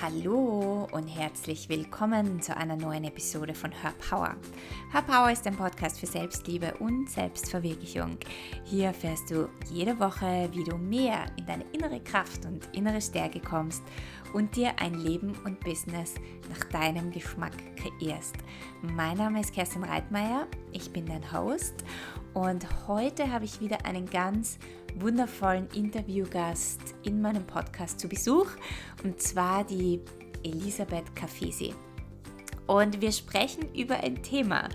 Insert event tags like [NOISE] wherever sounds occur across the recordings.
Hallo und herzlich willkommen zu einer neuen Episode von Her Power. Her Power ist ein Podcast für Selbstliebe und Selbstverwirklichung. Hier erfährst du jede Woche, wie du mehr in deine innere Kraft und innere Stärke kommst und dir ein Leben und Business nach deinem Geschmack kreierst. Mein Name ist Kerstin Reitmeier, ich bin dein Host und heute habe ich wieder einen ganz wundervollen Interviewgast in meinem Podcast zu Besuch und zwar die Elisabeth Cafesi. Und wir sprechen über ein Thema,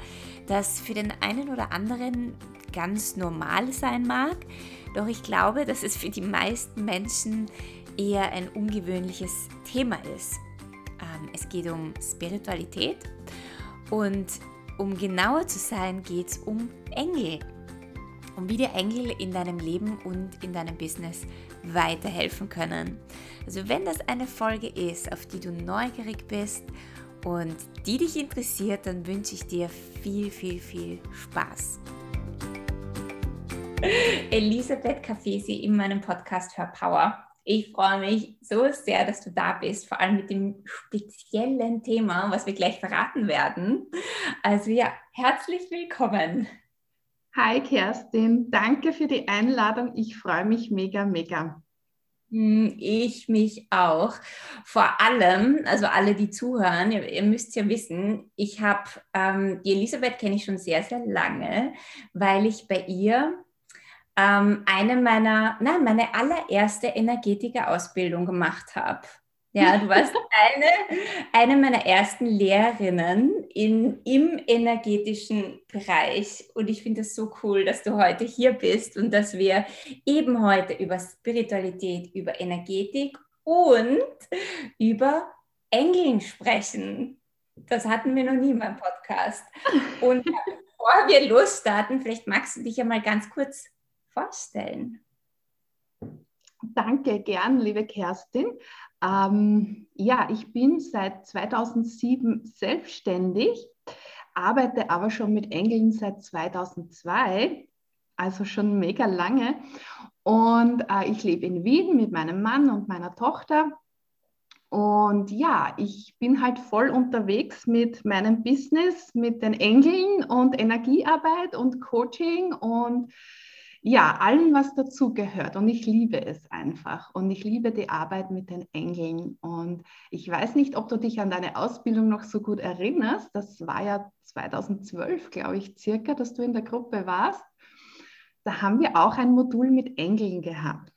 das für den einen oder anderen ganz normal sein mag, doch ich glaube, dass es für die meisten Menschen eher ein ungewöhnliches Thema ist. Ähm, es geht um Spiritualität und um genauer zu sein, geht es um Engel und wie dir Engel in deinem Leben und in deinem Business weiterhelfen können. Also wenn das eine Folge ist, auf die du neugierig bist und die dich interessiert, dann wünsche ich dir viel, viel, viel Spaß. Elisabeth Cafesi in meinem Podcast Her Power. Ich freue mich so sehr, dass du da bist, vor allem mit dem speziellen Thema, was wir gleich verraten werden. Also ja, herzlich willkommen. Hi Kerstin, danke für die Einladung. Ich freue mich mega, mega. Hm, ich mich auch. Vor allem, also alle, die zuhören, ihr, ihr müsst ja wissen, ich habe ähm, die Elisabeth kenne ich schon sehr, sehr lange, weil ich bei ihr ähm, eine meiner, nein, meine allererste Energetiker-Ausbildung gemacht habe. Ja, du warst eine, eine meiner ersten Lehrerinnen in, im energetischen Bereich. Und ich finde es so cool, dass du heute hier bist und dass wir eben heute über Spiritualität, über Energetik und über Engeln sprechen. Das hatten wir noch nie in meinem Podcast. Und bevor wir losstarten, vielleicht magst du dich ja mal ganz kurz vorstellen. Danke, gern, liebe Kerstin. Ähm, ja, ich bin seit 2007 selbstständig, arbeite aber schon mit Engeln seit 2002, also schon mega lange. Und äh, ich lebe in Wien mit meinem Mann und meiner Tochter. Und ja, ich bin halt voll unterwegs mit meinem Business, mit den Engeln und Energiearbeit und Coaching und ja, allem, was dazugehört. Und ich liebe es einfach. Und ich liebe die Arbeit mit den Engeln. Und ich weiß nicht, ob du dich an deine Ausbildung noch so gut erinnerst. Das war ja 2012, glaube ich, circa, dass du in der Gruppe warst. Da haben wir auch ein Modul mit Engeln gehabt.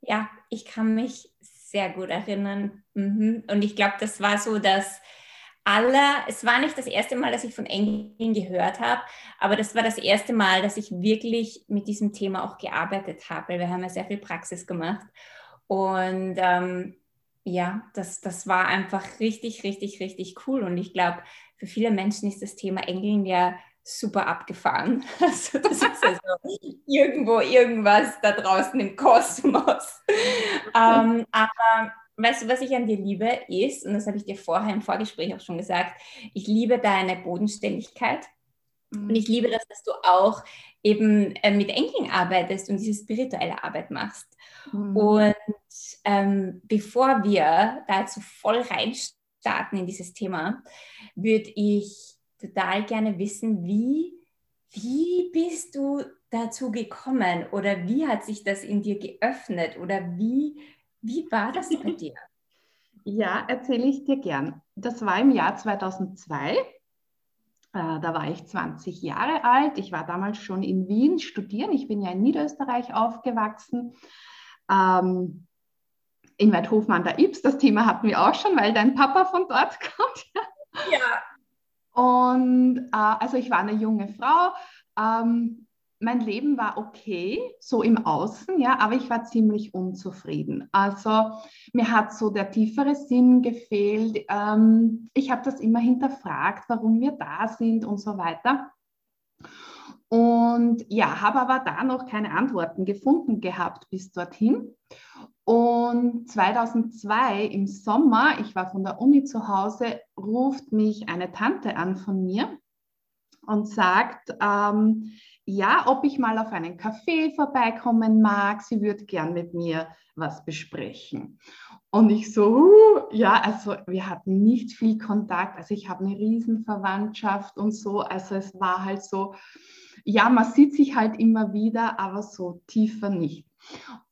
Ja, ich kann mich sehr gut erinnern. Mhm. Und ich glaube, das war so, dass aller, es war nicht das erste Mal, dass ich von Engeln gehört habe, aber das war das erste Mal, dass ich wirklich mit diesem Thema auch gearbeitet habe. Wir haben ja sehr viel Praxis gemacht. Und ähm, ja, das, das war einfach richtig, richtig, richtig cool. Und ich glaube, für viele Menschen ist das Thema Engeln ja super abgefahren. [LAUGHS] Also das ist also irgendwo irgendwas da draußen im Kosmos. ähm, aber weißt du, was ich an dir liebe, ist, und das habe ich dir vorher im Vorgespräch auch schon gesagt, ich liebe deine Bodenständigkeit. Mhm. Und ich liebe das, dass du auch eben äh, mit Enkeln arbeitest und diese spirituelle Arbeit machst. Mhm. Und ähm, bevor wir dazu voll reinstarten in dieses Thema, würde ich total gerne wissen, wie, wie bist du dazu gekommen oder wie hat sich das in dir geöffnet oder wie wie war das bei dir? Ja, erzähle ich dir gern. Das war im Jahr 2002. Äh, da war ich 20 Jahre alt. Ich war damals schon in Wien studieren. Ich bin ja in Niederösterreich aufgewachsen. Ähm, in Weidhofen an der Ips. Das Thema hatten wir auch schon, weil dein Papa von dort [LAUGHS] kommt. ja. Und äh, also ich war eine junge Frau. Ähm, mein Leben war okay, so im Außen, ja, aber ich war ziemlich unzufrieden. Also mir hat so der tiefere Sinn gefehlt. Ähm, ich habe das immer hinterfragt, warum wir da sind und so weiter. Und ja, habe aber da noch keine Antworten gefunden gehabt bis dorthin. Und 2002 im Sommer, ich war von der Uni zu Hause, ruft mich eine Tante an von mir und sagt, ähm, ja, ob ich mal auf einen Café vorbeikommen mag. Sie würde gern mit mir was besprechen. Und ich so, ja, also wir hatten nicht viel Kontakt. Also ich habe eine Riesenverwandtschaft und so. Also es war halt so, ja, man sieht sich halt immer wieder, aber so tiefer nicht.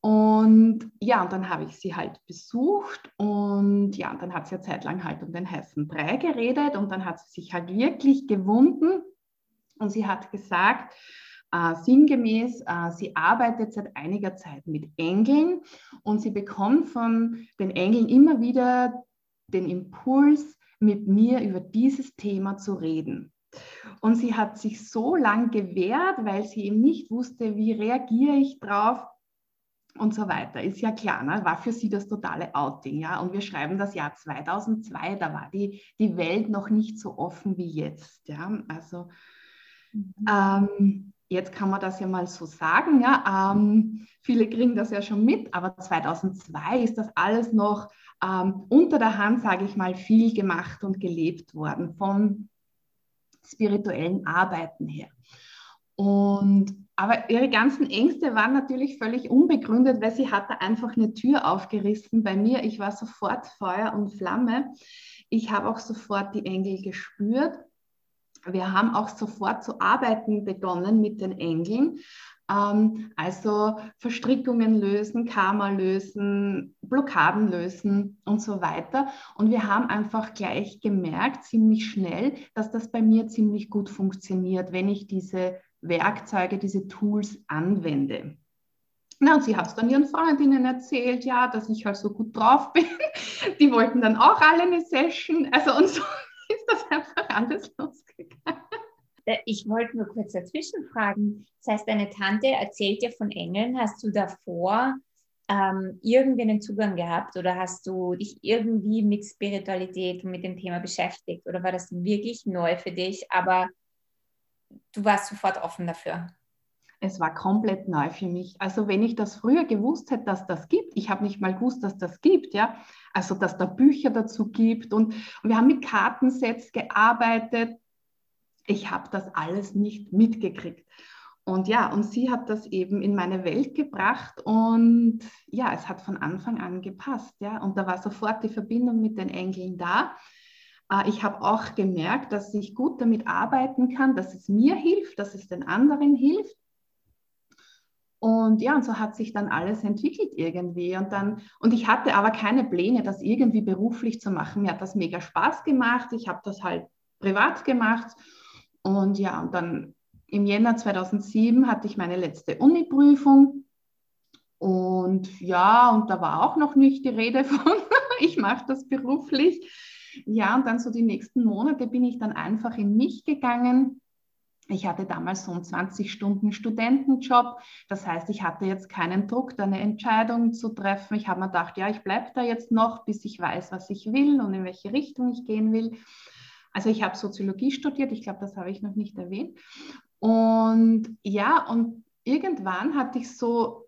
Und ja, und dann habe ich sie halt besucht und ja, und dann hat sie eine Zeit lang halt um den heißen Brei geredet und dann hat sie sich halt wirklich gewunden und sie hat gesagt, äh, sinngemäß, äh, sie arbeitet seit einiger Zeit mit Engeln und sie bekommt von den Engeln immer wieder den Impuls, mit mir über dieses Thema zu reden. Und sie hat sich so lang gewehrt, weil sie eben nicht wusste, wie reagiere ich drauf und so weiter. Ist ja klar, ne? war für sie das totale Outing. Ja? Und wir schreiben das Jahr 2002, da war die, die Welt noch nicht so offen wie jetzt. Ja? Also mhm. ähm, jetzt kann man das ja mal so sagen. Ja? Ähm, viele kriegen das ja schon mit, aber 2002 ist das alles noch ähm, unter der Hand, sage ich mal, viel gemacht und gelebt worden von spirituellen Arbeiten her. Und aber ihre ganzen Ängste waren natürlich völlig unbegründet, weil sie hatte einfach eine Tür aufgerissen bei mir. Ich war sofort Feuer und Flamme. Ich habe auch sofort die Engel gespürt. Wir haben auch sofort zu arbeiten begonnen mit den Engeln. Ähm, also Verstrickungen lösen, Karma lösen, Blockaden lösen und so weiter. Und wir haben einfach gleich gemerkt, ziemlich schnell, dass das bei mir ziemlich gut funktioniert, wenn ich diese Werkzeuge, diese Tools anwende. Na, und sie hat es dann ihren Freundinnen erzählt, ja, dass ich halt so gut drauf bin. [LAUGHS] Die wollten dann auch alle eine Session. Also und so ist das einfach alles losgegangen. Äh, ich wollte nur kurz dazwischen fragen. Das heißt, deine Tante erzählt dir von Engeln. Hast du davor ähm, irgendwie einen Zugang gehabt oder hast du dich irgendwie mit Spiritualität und mit dem Thema beschäftigt? Oder war das wirklich neu für dich, aber du warst sofort offen dafür? Es war komplett neu für mich. Also wenn ich das früher gewusst hätte, dass das gibt, ich habe nicht mal gewusst, dass das gibt, ja. Also dass da Bücher dazu gibt und, und wir haben mit Kartensets gearbeitet. Ich habe das alles nicht mitgekriegt. Und ja, und sie hat das eben in meine Welt gebracht und ja, es hat von Anfang an gepasst, ja. Und da war sofort die Verbindung mit den Engeln da. Äh, ich habe auch gemerkt, dass ich gut damit arbeiten kann, dass es mir hilft, dass es den anderen hilft. Und ja, und so hat sich dann alles entwickelt irgendwie. Und dann, und ich hatte aber keine Pläne, das irgendwie beruflich zu machen. Mir hat das mega Spaß gemacht. Ich habe das halt privat gemacht. Und ja, und dann im Jänner 2007 hatte ich meine letzte Uni-Prüfung. Und ja, und da war auch noch nicht die Rede [LAUGHS] von, ich mache das beruflich. Ja, und dann so die nächsten Monate bin ich dann einfach in mich gegangen. Ich hatte damals so einen 20-Stunden-Studentenjob. Das heißt, ich hatte jetzt keinen Druck, da eine Entscheidung zu treffen. Ich habe mir gedacht, ja, ich bleibe da jetzt noch, bis ich weiß, was ich will und in welche Richtung ich gehen will. Also ich habe Soziologie studiert, ich glaube, das habe ich noch nicht erwähnt. Und ja, und irgendwann hatte ich so,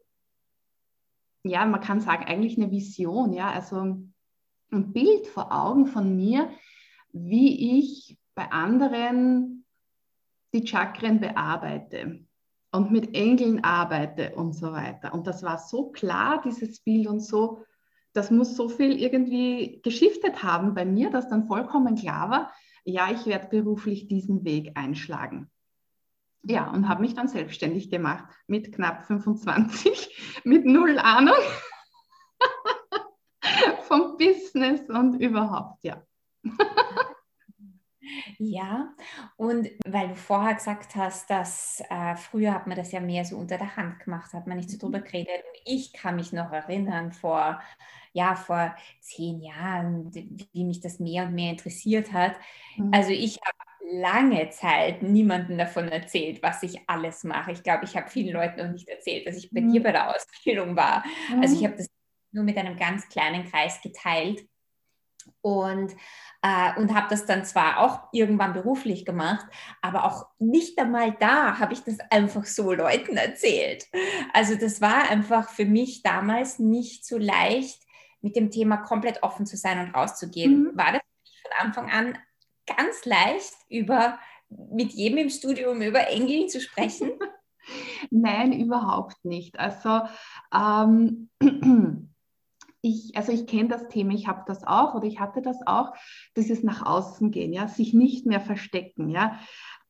ja, man kann sagen, eigentlich eine Vision, ja, also ein Bild vor Augen von mir, wie ich bei anderen die Chakren bearbeite und mit Engeln arbeite und so weiter. Und das war so klar, dieses Bild und so, das muss so viel irgendwie geschiftet haben bei mir, dass dann vollkommen klar war, ja, ich werde beruflich diesen Weg einschlagen. Ja, und habe mich dann selbstständig gemacht mit knapp 25, [LAUGHS] mit null Ahnung [LAUGHS] vom Business und überhaupt, ja. [LAUGHS] Ja, und weil du vorher gesagt hast, dass äh, früher hat man das ja mehr so unter der Hand gemacht, hat man nicht so drüber mhm. geredet. Und ich kann mich noch erinnern, vor, ja, vor zehn Jahren, wie mich das mehr und mehr interessiert hat. Mhm. Also ich habe lange Zeit niemandem davon erzählt, was ich alles mache. Ich glaube, ich habe vielen Leuten noch nicht erzählt, dass ich bei mhm. dir bei der Ausbildung war. Mhm. Also ich habe das nur mit einem ganz kleinen Kreis geteilt und, äh, und habe das dann zwar auch irgendwann beruflich gemacht, aber auch nicht einmal da habe ich das einfach so Leuten erzählt. Also das war einfach für mich damals nicht so leicht, mit dem Thema komplett offen zu sein und rauszugehen. Mhm. War das von Anfang an ganz leicht über mit jedem im Studium über Engel zu sprechen? [LAUGHS] Nein, überhaupt nicht. Also ähm, [CLEARS THROAT] ich, also ich kenne das Thema, ich habe das auch oder ich hatte das auch, dieses nach außen gehen, ja, sich nicht mehr verstecken, ja,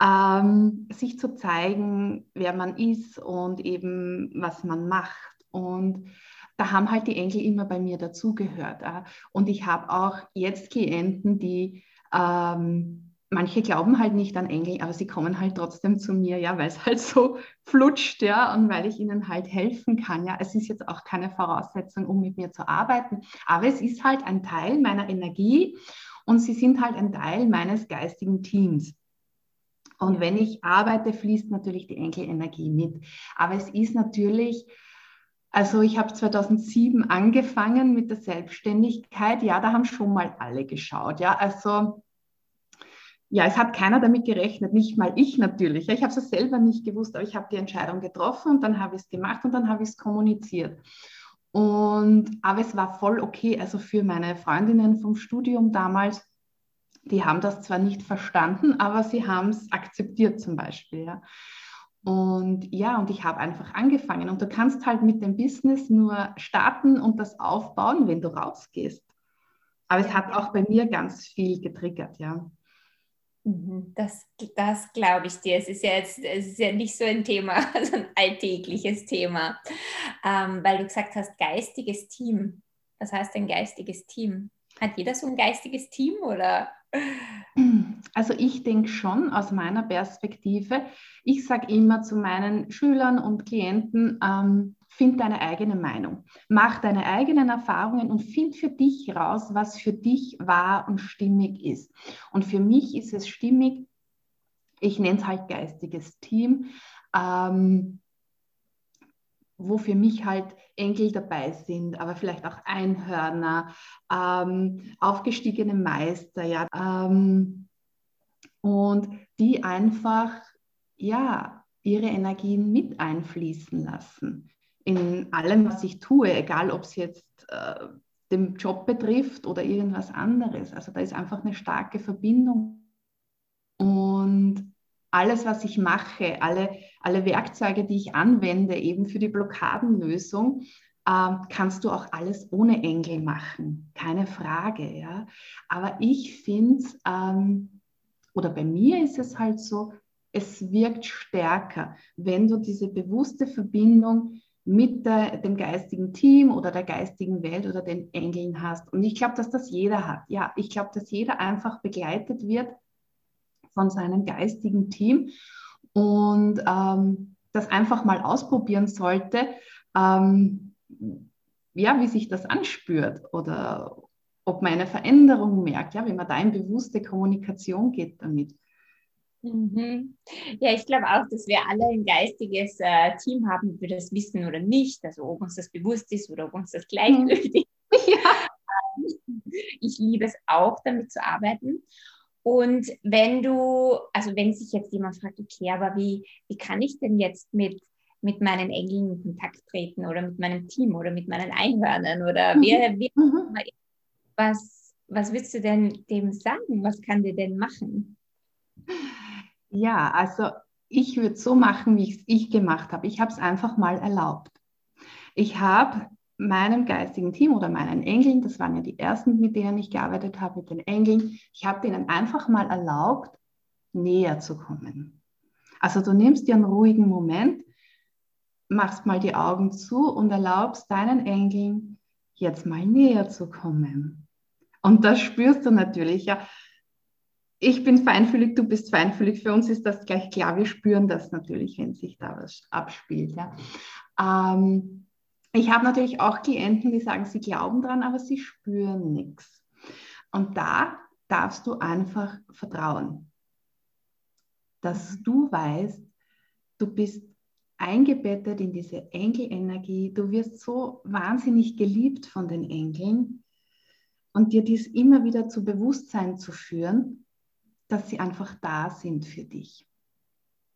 ähm, sich zu zeigen, wer man ist und eben was man macht. Und da haben halt die Engel immer bei mir dazugehört. Ja. Und ich habe auch jetzt Klienten, die ähm, manche glauben halt nicht an Engel, aber sie kommen halt trotzdem zu mir, ja, weil es halt so [LAUGHS] flutscht, ja, und weil ich ihnen halt helfen kann, ja. Es ist jetzt auch keine Voraussetzung, um mit mir zu arbeiten, aber es ist halt ein Teil meiner Energie und sie sind halt ein Teil meines geistigen Teams. Und wenn ich arbeite, fließt natürlich die Enkelenergie mit. Aber es ist natürlich, also ich habe 2007 angefangen mit der Selbstständigkeit. Ja, da haben schon mal alle geschaut. Ja, also ja, es hat keiner damit gerechnet, nicht mal ich natürlich. Ich habe es selber nicht gewusst, aber ich habe die Entscheidung getroffen und dann habe ich es gemacht und dann habe ich es kommuniziert. Und, aber es war voll okay. Also für meine Freundinnen vom Studium damals, die haben das zwar nicht verstanden, aber sie haben es akzeptiert zum Beispiel. Ja. Und ja, und ich habe einfach angefangen. Und du kannst halt mit dem Business nur starten und das aufbauen, wenn du rausgehst. Aber es hat auch bei mir ganz viel getriggert, ja. Mhm, das, das glaube ich dir. Es ist ja jetzt es ist ja nicht so ein Thema, [LAUGHS] so ein alltägliches Thema, ähm, weil du gesagt hast, geistiges Team. Was heißt denn geistiges Team? Hat jeder so ein geistiges Team oder? Also ich denke schon aus meiner Perspektive. Ich sage immer zu meinen Schülern und Klienten, ähm, find deine eigene Meinung, mach deine eigenen Erfahrungen und find für dich raus, was für dich wahr und stimmig ist. Und für mich ist es stimmig, ich nenne es halt geistiges Team, ähm, wo für mich halt Enkel dabei sind, aber vielleicht auch Einhörner, ähm, aufgestiegene Meister, ja, ähm, und die einfach, ja, ihre Energien mit einfließen lassen in allem, was ich tue, egal ob es jetzt äh, den Job betrifft oder irgendwas anderes. Also da ist einfach eine starke Verbindung. Und alles, was ich mache, alle, alle Werkzeuge, die ich anwende, eben für die Blockadenlösung, äh, kannst du auch alles ohne Engel machen. Keine Frage. Ja? Aber ich finde, ähm, oder bei mir ist es halt so, es wirkt stärker, wenn du diese bewusste Verbindung mit der, dem geistigen Team oder der geistigen Welt oder den Engeln hast. Und ich glaube, dass das jeder hat. Ja, ich glaube, dass jeder einfach begleitet wird von seinem geistigen Team und ähm, das einfach mal ausprobieren sollte, ähm, ja, wie sich das anspürt oder ob man eine Veränderung merkt, ja, wenn man da in bewusste Kommunikation geht damit. Mhm. Ja, ich glaube auch, dass wir alle ein geistiges äh, Team haben, ob wir das wissen oder nicht, also ob uns das bewusst ist oder ob uns das gleichgültig ist. [LAUGHS] Ja. [LAUGHS] Ich liebe es auch, damit zu arbeiten. Und wenn du, also wenn sich jetzt jemand fragt, okay, aber wie, wie kann ich denn jetzt mit, mit meinen Engeln in Kontakt treten oder mit meinem Team oder mit meinen Einhörnern oder mhm. wer, wer mhm. was, was willst du denn dem sagen? Was kann der denn machen? Ja, also ich würde so machen, wie ich es gemacht habe. Ich habe es einfach mal erlaubt. Ich habe meinem geistigen Team oder meinen Engeln, das waren ja die ersten, mit denen ich gearbeitet habe, mit den Engeln, ich habe denen einfach mal erlaubt, näher zu kommen. Also du nimmst dir einen ruhigen Moment, machst mal die Augen zu und erlaubst deinen Engeln jetzt mal näher zu kommen. Und das spürst du natürlich, ja, ich bin feinfühlig, du bist feinfühlig. Für uns ist das gleich klar. Wir spüren das natürlich, wenn sich da was abspielt. Ja. Ähm, ich habe natürlich auch Klienten, die sagen, sie glauben dran, aber sie spüren nichts. Und da darfst du einfach vertrauen, dass du weißt, du bist eingebettet in diese Engelenergie. Du wirst so wahnsinnig geliebt von den Engeln und dir dies immer wieder zu Bewusstsein zu führen dass sie einfach da sind für dich.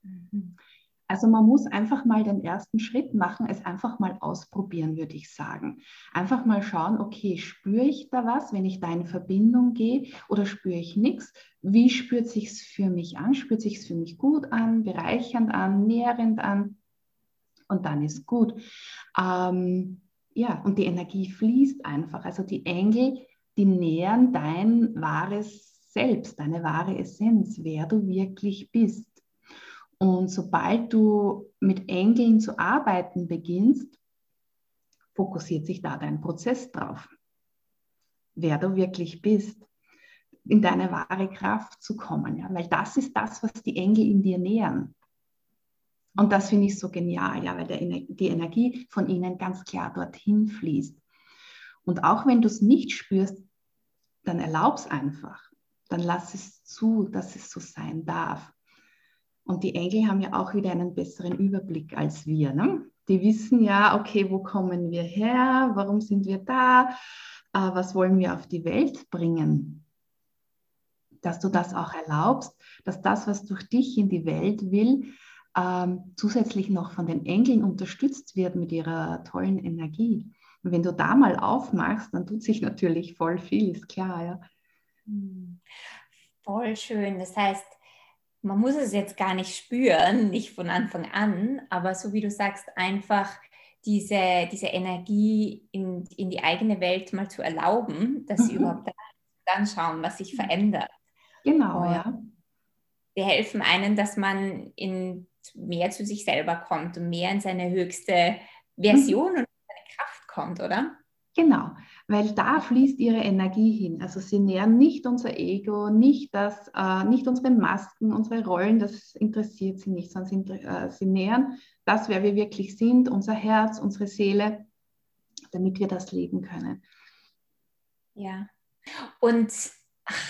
Mhm. Also man muss einfach mal den ersten Schritt machen, es einfach mal ausprobieren, würde ich sagen. Einfach mal schauen, okay, spüre ich da was, wenn ich da in Verbindung gehe oder spüre ich nichts? Wie spürt sich es für mich an? Spürt sich es für mich gut an, bereichernd an, nährend an? Und dann ist gut. Ähm, ja, und die Energie fließt einfach. Also die Engel, die nähern dein wahres Selbst, deine wahre Essenz, wer du wirklich bist. Und sobald du mit Engeln zu arbeiten beginnst, fokussiert sich da dein Prozess drauf. Wer du wirklich bist, in deine wahre Kraft zu kommen. Ja? Weil das ist das, was die Engel in dir nähern. Und das finde ich so genial, ja, weil der, die Energie von ihnen ganz klar dorthin fließt. Und auch wenn du es nicht spürst, dann erlaub es einfach. Dann lass es zu, dass es so sein darf. Und die Engel haben ja auch wieder einen besseren Überblick als wir. Ne? Die wissen ja, okay, wo kommen wir her? Warum sind wir da? Äh, was wollen wir auf die Welt bringen? Dass du das auch erlaubst, dass das, was durch dich in die Welt will, ähm, zusätzlich noch von den Engeln unterstützt wird mit ihrer tollen Energie. Und wenn du da mal aufmachst, dann tut sich natürlich voll viel, ist klar, ja. Hm. Voll schön. Das heißt, man muss es jetzt gar nicht spüren, nicht von Anfang an, aber so wie du sagst, einfach diese, diese Energie in, in die eigene Welt mal zu erlauben, dass mhm. sie überhaupt dann schauen, was sich verändert. Genau, und ja. Die helfen einen, dass man in mehr zu sich selber kommt und mehr in seine höchste Version mhm. und seine Kraft kommt, oder? Genau, weil da fließt ihre Energie hin. Also sie nähern nicht unser Ego, nicht, das, äh, nicht unsere Masken, unsere Rollen, das interessiert sie nicht, sondern sie, äh, sie nähern das, wer wir wirklich sind, unser Herz, unsere Seele, damit wir das leben können. Ja, und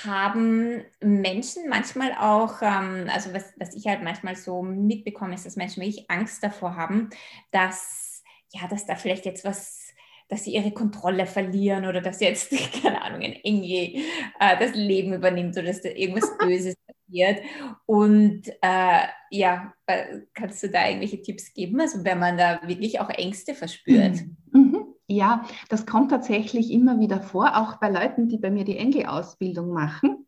haben Menschen manchmal auch, ähm, also was, was ich halt manchmal so mitbekomme, ist, dass Menschen wirklich Angst davor haben, dass, ja, dass da vielleicht jetzt was dass sie ihre Kontrolle verlieren oder dass jetzt, [LAUGHS] keine Ahnung, ein Engel äh, das Leben übernimmt oder dass da irgendwas [LAUGHS] Böses passiert. Und äh, ja, äh, kannst du da irgendwelche Tipps geben, also wenn man da wirklich auch Ängste verspürt? Mhm. mhm. Ja, das kommt tatsächlich immer wieder vor, auch bei Leuten, die bei mir die Engelausbildung machen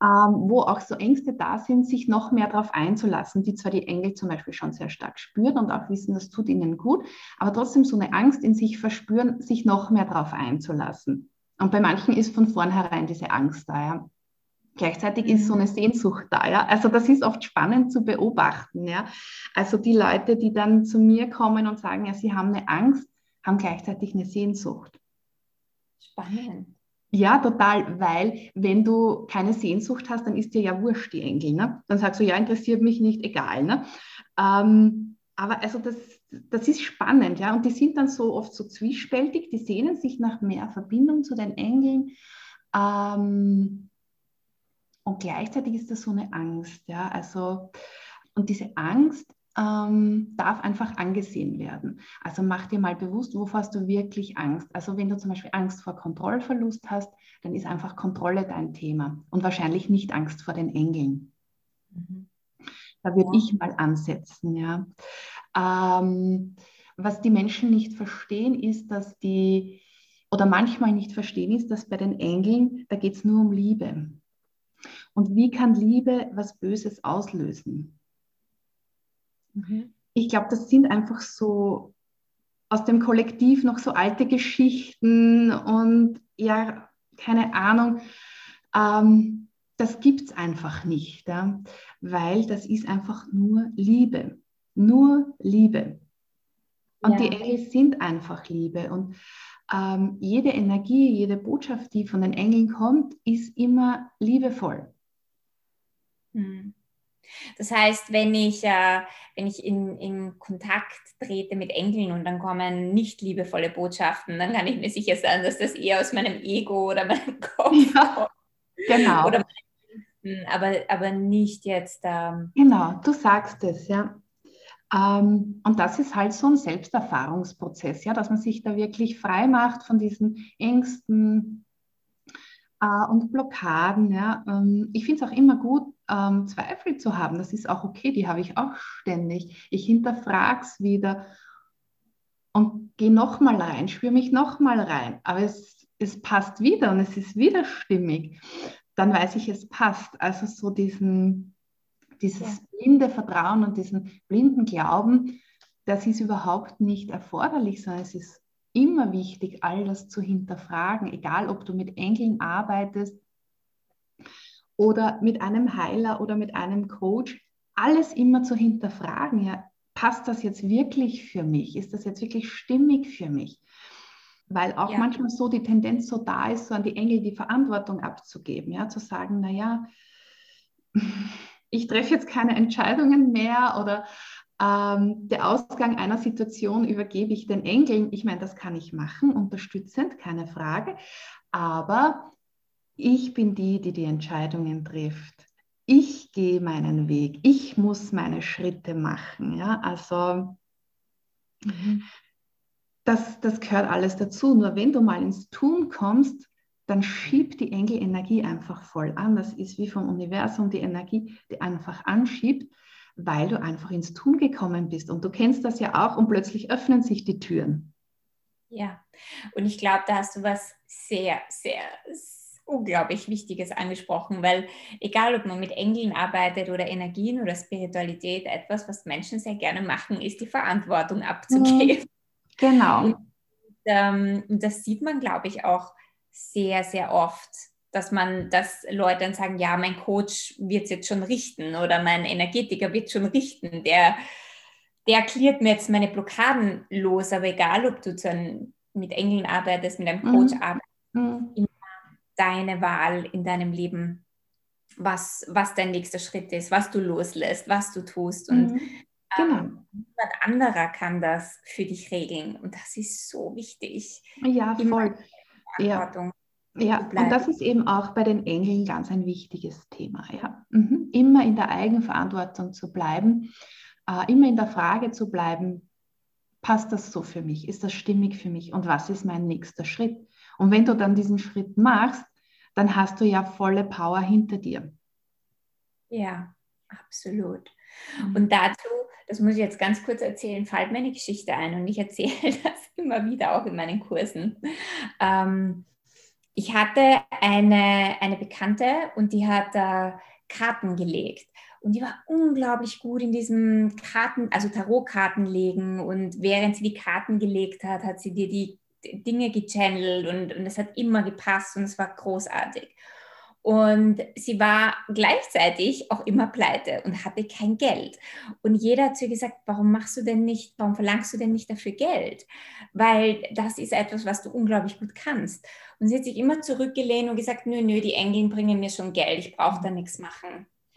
wo auch so Ängste da sind, sich noch mehr darauf einzulassen, die zwar die Engel zum Beispiel schon sehr stark spüren und auch wissen, das tut ihnen gut, aber trotzdem so eine Angst in sich verspüren, sich noch mehr darauf einzulassen. Und bei manchen ist von vornherein diese Angst da. Ja. Gleichzeitig ist so eine mhm. Sehnsucht da, ja. Also das ist oft spannend zu beobachten, ja. Also die Leute, die dann zu mir kommen und sagen, ja, sie haben eine Angst, haben gleichzeitig eine Sehnsucht. Spannend. Ja, total, weil wenn du keine Sehnsucht hast, dann ist dir ja wurscht die Engel. Ne? Dann sagst du, ja, interessiert mich nicht, egal. Ne? Ähm, aber also das, das ist spannend, ja. Und die sind dann so oft so zwiespältig, die sehnen sich nach mehr Verbindung zu den Engeln. Ähm, und gleichzeitig ist das so eine Angst, ja. Also, und diese Angst ähm, darf einfach angesehen werden. Also mach dir mal bewusst, wovor hast du wirklich Angst. Also wenn du zum Beispiel Angst vor Kontrollverlust hast, dann ist einfach Kontrolle dein Thema und wahrscheinlich nicht Angst vor den Engeln. Mhm. Da würde ja. ich mal ansetzen. Ja. Ähm, was die Menschen nicht verstehen, ist, dass die, oder manchmal nicht verstehen, ist, dass bei den Engeln, da geht es nur um Liebe. Und wie kann Liebe was Böses auslösen? Mhm. Ich glaube, das sind einfach so aus dem Kollektiv noch so alte Geschichten und ja, keine Ahnung. Ähm, das gibt es einfach nicht, ja? weil das ist einfach nur Liebe. Nur Liebe. Und ja. die Engel sind einfach Liebe. Und ähm, jede Energie, jede Botschaft, die von den Engeln kommt, ist immer liebevoll. Mhm. Das heißt, wenn ich, äh, wenn ich in, in Kontakt trete mit Engeln und dann kommen nicht liebevolle Botschaften, dann kann ich mir sicher sein, dass das eher aus meinem Ego oder meinem [LAUGHS] Kopf ja, kommt. Genau. Oder aber, aber nicht jetzt. Ähm, genau, du sagst es, ja. Ähm, und das ist halt so ein Selbsterfahrungsprozess, ja, dass man sich da wirklich frei macht von diesen Ängsten, äh, und Blockaden. Ja. Ähm, ich finde es auch immer gut, ähm, Zweifel zu haben. Das ist auch okay, die habe ich auch ständig. Ich hinterfrage es wieder und gehe nochmal rein, spüre mich nochmal rein. Aber es, es passt wieder und es ist wieder stimmig. Dann weiß ich, es passt. Also so diesen, dieses ja. blinde Vertrauen und diesen blinden Glauben, das ist überhaupt nicht erforderlich, sondern es ist immer wichtig, all das zu hinterfragen, egal ob du mit Engeln arbeitest oder mit einem Heiler oder mit einem Coach, alles immer zu hinterfragen. Ja, passt das jetzt wirklich für mich? Ist das jetzt wirklich stimmig für mich? Weil auch ja. manchmal so die Tendenz so da ist, so an die Engel die Verantwortung abzugeben, ja, zu sagen, naja, [LAUGHS] ich treffe jetzt keine Entscheidungen mehr oder ähm, der Ausgang einer Situation übergebe ich den Engeln. Ich meine, das kann ich machen, unterstützend, keine Frage. Aber ich bin die, die die Entscheidungen trifft. Ich gehe meinen Weg. Ich muss meine Schritte machen. Ja, also mhm. das, das gehört alles dazu. Nur wenn du mal ins Tun kommst, dann schiebt die Engelenergie einfach voll an. Das ist wie vom Universum die Energie, die einfach anschiebt weil du einfach ins Tun gekommen bist. Und du kennst das ja auch und plötzlich öffnen sich die Türen. Ja, und ich glaube, da hast du was sehr, sehr unglaublich Wichtiges angesprochen, weil egal, ob man mit Engeln arbeitet oder Energien oder Spiritualität, etwas, was Menschen sehr gerne machen, ist die Verantwortung abzugeben. Genau. Und, ähm, das sieht man, glaube ich, auch sehr, sehr oft dass man, dass Leute dann sagen, ja, mein Coach wird es jetzt schon richten oder mein Energetiker wird schon richten, der, der klärt mir jetzt meine Blockaden los, aber egal, ob du ein, mit Engeln arbeitest, mit einem Coach mhm. arbeitest, mhm. immer deine Wahl in deinem Leben, was, was dein nächster Schritt ist, was du loslässt, was du tust und mhm. Genau. Ähm, niemand anderer kann das für dich regeln und das ist so wichtig. Ja, voll. Ja. Ja, und das ist eben auch bei den Engeln ganz ein wichtiges Thema. Ja. Mhm. Immer in der Eigenverantwortung zu bleiben, äh, immer in der Frage zu bleiben, passt das so für mich? Ist das stimmig für mich? Und was ist mein nächster Schritt? Und wenn du dann diesen Schritt machst, dann hast du ja volle Power hinter dir. Ja, absolut. Mhm. Und dazu, das muss ich jetzt ganz kurz erzählen, fällt mir eine Geschichte ein und ich erzähle [LAUGHS] das immer wieder auch in meinen Kursen. Ähm, ich hatte eine, eine Bekannte und die hat äh, Karten gelegt. Und die war unglaublich gut in diesem Karten, also Tarotkarten legen. Und während sie die Karten gelegt hat, hat sie dir die Dinge gechannelt und, und es hat immer gepasst und es war großartig. Und sie war gleichzeitig auch immer pleite und hatte kein Geld. Und jeder hat zu ihr gesagt, warum machst du denn nicht, warum verlangst du denn nicht dafür Geld? Weil das ist etwas, was du unglaublich gut kannst. Und sie hat sich immer zurückgelehnt und gesagt, nö, nö, die Engeln bringen mir schon Geld, ich brauche da nichts machen. [LAUGHS]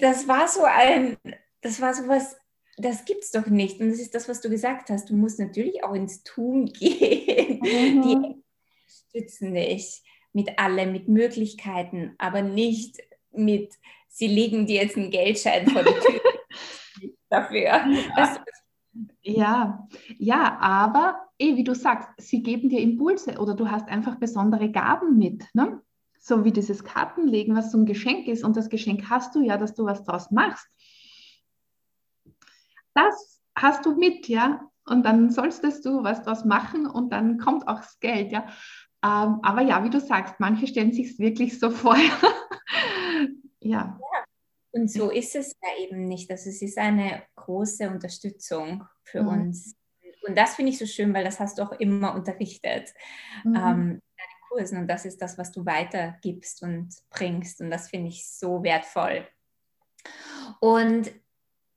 das war so ein, das war so was, das gibt's doch nicht. Und das ist das, was du gesagt hast. Du musst natürlich auch ins Tun gehen. Mhm. Die stützen dich mit allem, mit Möglichkeiten, aber nicht mit, sie legen dir jetzt einen Geldschein vor die Tür [LAUGHS] dafür. Ja. ja, ja, aber eh, wie du sagst, sie geben dir Impulse oder du hast einfach besondere Gaben mit. Ne? So wie dieses Kartenlegen, was so ein Geschenk ist und das Geschenk hast du ja, dass du was draus machst. Das hast du mit, ja. Und dann solltest du was draus machen und dann kommt auch das Geld, ja. Ähm, aber ja, wie du sagst, manche stellen sich wirklich so vor. [LAUGHS] ja. ja. Und so ist es ja eben nicht. Also es ist eine große Unterstützung für mhm. uns. Und das finde ich so schön, weil das hast du auch immer unterrichtet mhm. ähm, in deinen Kursen. Und das ist das, was du weitergibst und bringst. Und das finde ich so wertvoll. Und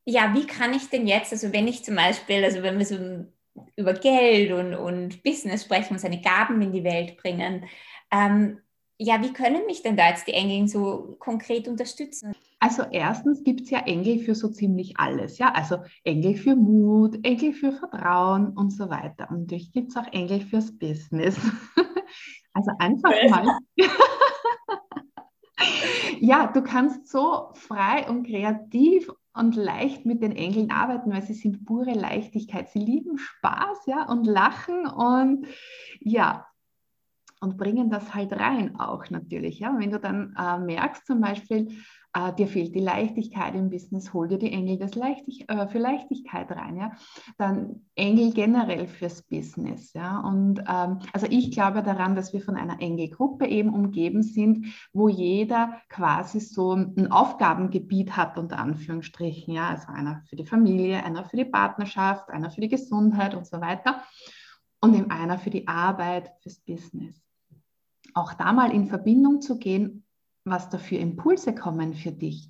ja, wie kann ich denn jetzt, also wenn ich zum Beispiel, also wenn wir so über Geld und, und Business sprechen und seine Gaben in die Welt bringen. Ähm, ja, wie können mich denn da jetzt die Engel so konkret unterstützen? Also erstens gibt es ja Engel für so ziemlich alles, ja. Also Engel für Mut, Engel für Vertrauen und so weiter. Und natürlich gibt es auch Engel fürs Business. [LAUGHS] also einfach mal. [LAUGHS] ja, du kannst so frei und kreativ und leicht mit den Engeln arbeiten, weil sie sind pure Leichtigkeit. Sie lieben Spaß, ja, und Lachen und ja, und bringen das halt rein auch natürlich. Ja? Wenn du dann äh, merkst zum Beispiel, äh, dir fehlt die Leichtigkeit im Business, hol dir die Engel des Leichtig äh, für Leichtigkeit rein. Ja? Dann Engel generell fürs Business. Ja? Und ähm, also ich glaube daran, dass wir von einer Engelgruppe eben umgeben sind, wo jeder quasi so ein Aufgabengebiet hat, unter Anführungsstrichen. Ja? Also einer für die Familie, einer für die Partnerschaft, einer für die Gesundheit und so weiter. Und eben einer für die Arbeit, fürs Business. Auch da mal in Verbindung zu gehen was da für Impulse kommen für dich.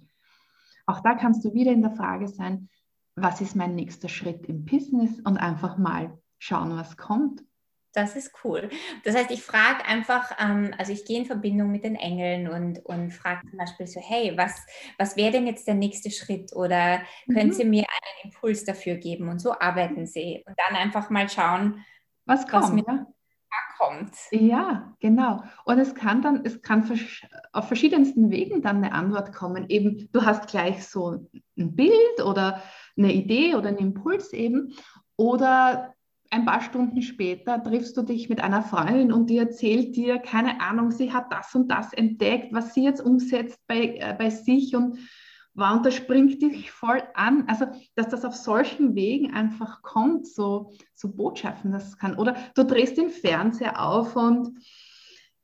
Auch da kannst du wieder in der Frage sein, was ist mein nächster Schritt im Business und einfach mal schauen, was kommt. Das ist cool. Das heißt, ich frage einfach, ähm, also ich gehe in Verbindung mit den Engeln und, und frage zum Beispiel so, hey, was, was wäre denn jetzt der nächste Schritt? Oder können mhm. Sie mir einen Impuls dafür geben? Und so arbeiten Sie. Und dann einfach mal schauen, was kommt. Was mir, ja? Kommt. Ja, genau. Und es kann dann, es kann auf verschiedensten Wegen dann eine Antwort kommen. Eben, du hast gleich so ein Bild oder eine Idee oder einen Impuls eben. Oder ein paar Stunden später triffst du dich mit einer Freundin und die erzählt dir, keine Ahnung, sie hat das und das entdeckt, was sie jetzt umsetzt bei, äh, bei sich und wow, und das springt dich voll an. Also, dass das auf solchen Wegen einfach kommt, so, so Botschaften, das kann. Oder du drehst den Fernseher auf und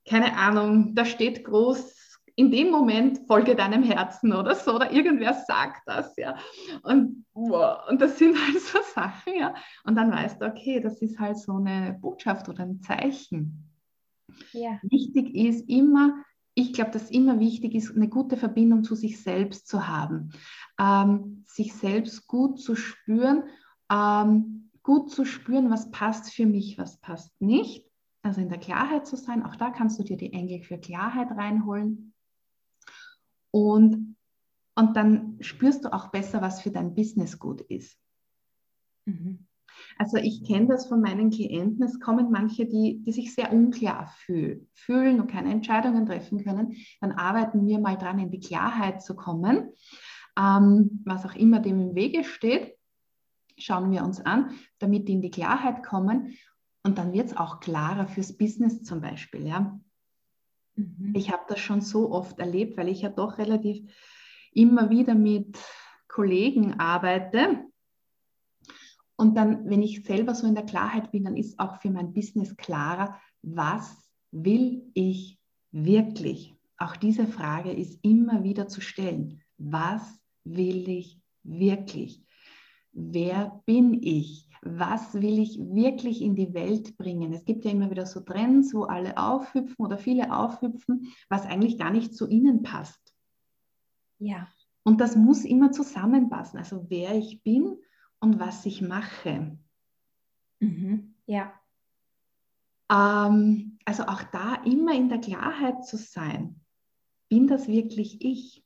keine Ahnung, da steht groß, in dem Moment folge deinem Herzen oder so, oder irgendwer sagt das, ja. Und, wow, und das sind [LAUGHS] halt so Sachen, ja. Und dann weißt du, okay, das ist halt so eine Botschaft oder ein Zeichen. Ja. Wichtig ist immer, ich glaube, dass immer wichtig ist, eine gute Verbindung zu sich selbst zu haben, ähm, sich selbst gut zu spüren, ähm, gut zu spüren, was passt für mich, was passt nicht. Also in der Klarheit zu sein, auch da kannst du dir die Engel für Klarheit reinholen. Und, und dann spürst du auch besser, was für dein Business gut ist. Mhm. Also ich kenne das von meinen Klienten. Es kommen manche, die, die sich sehr unklar fühl, fühlen und keine Entscheidungen treffen können. Dann arbeiten wir mal dran, in die Klarheit zu kommen. Ähm, was auch immer dem im Wege steht, schauen wir uns an, damit die in die Klarheit kommen. Und dann wird es auch klarer fürs Business zum Beispiel. Ja? Mhm. Ich habe das schon so oft erlebt, weil ich ja doch relativ immer wieder mit Kollegen arbeite, und dann, wenn ich selber so in der Klarheit bin, dann ist auch für mein Business klarer, was will ich wirklich? Auch diese Frage ist immer wieder zu stellen. Was will ich wirklich? Wer bin ich? Was will ich wirklich in die Welt bringen? Es gibt ja immer wieder so Trends, wo alle aufhüpfen oder viele aufhüpfen, was eigentlich gar nicht zu ihnen passt. Ja. Und das muss immer zusammenpassen. Also wer ich bin und was ich mache. Mhm. Ja. Ähm, also auch da immer in der Klarheit zu sein. Bin das wirklich ich?